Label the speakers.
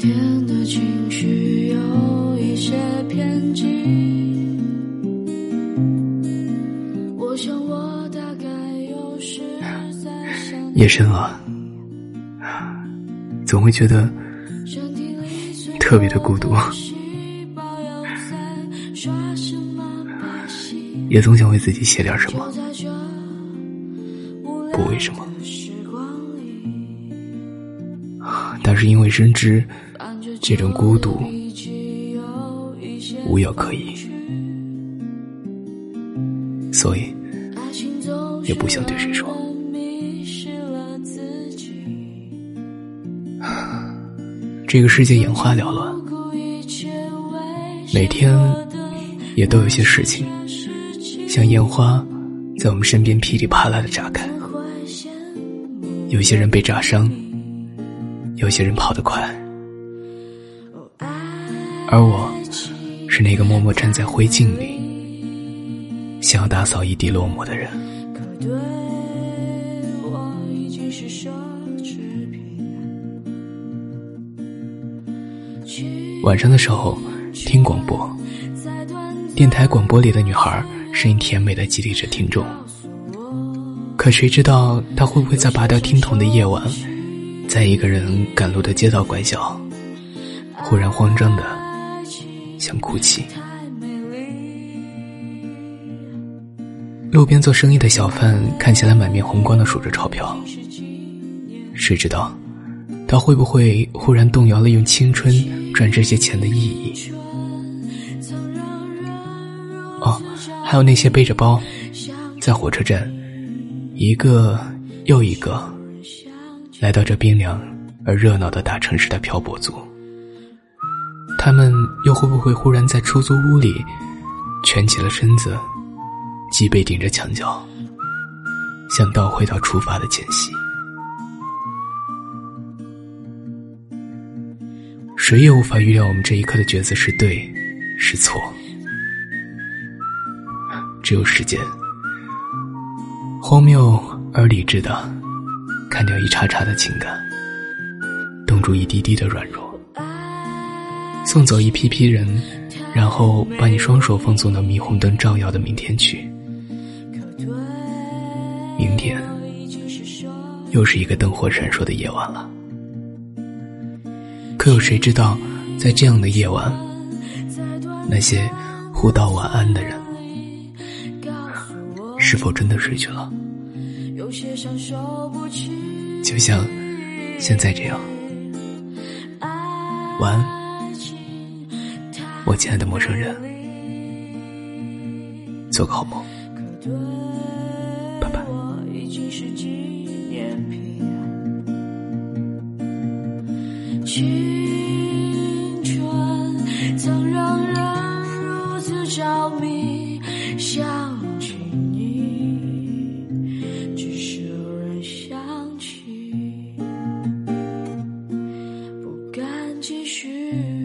Speaker 1: 天的情绪有一些偏激，
Speaker 2: 夜深了，总会觉得特别的孤独，也总想为自己写点什么。不为什么，但是因为深知这种孤独无药可医，所以也不想对谁说这个世界眼花缭乱，每天也都有些事情，像烟花在我们身边噼里啪啦的炸开。有些人被炸伤，有些人跑得快，而我是那个默默站在灰烬里，想要打扫一地落寞的人。
Speaker 1: 可对我已经是奢侈品。
Speaker 2: 晚上的时候听广播，电台广播里的女孩声音甜美的激励着听众，可谁知道她会不会在拔掉听筒的夜晚，在一个人赶路的街道拐角，忽然慌张的想哭泣。路边做生意的小贩看起来满面红光的数着钞票，谁知道他会不会忽然动摇了用青春赚这些钱的意义？哦，还有那些背着包在火车站，一个又一个来到这冰凉而热闹的大城市的漂泊族，他们又会不会忽然在出租屋里蜷起了身子，脊背顶着墙角，想倒回到出发的前夕？谁也无法预料我们这一刻的抉择是对是错，只有时间，荒谬而理智的砍掉一茬茬的情感，冻住一滴滴的软弱，送走一批批人，然后把你双手放送到霓虹灯照耀的明天去。明天又是一个灯火闪烁的夜晚了。可有谁知道，在这样的夜晚，那些互道晚安的人，是否真的睡去了？就像现在这样。晚安，我亲爱的陌生人，做个好梦。拜拜。
Speaker 1: 我已经是纪念品。青春曾让人如此着迷，想起你，只是偶然想起，不敢继续。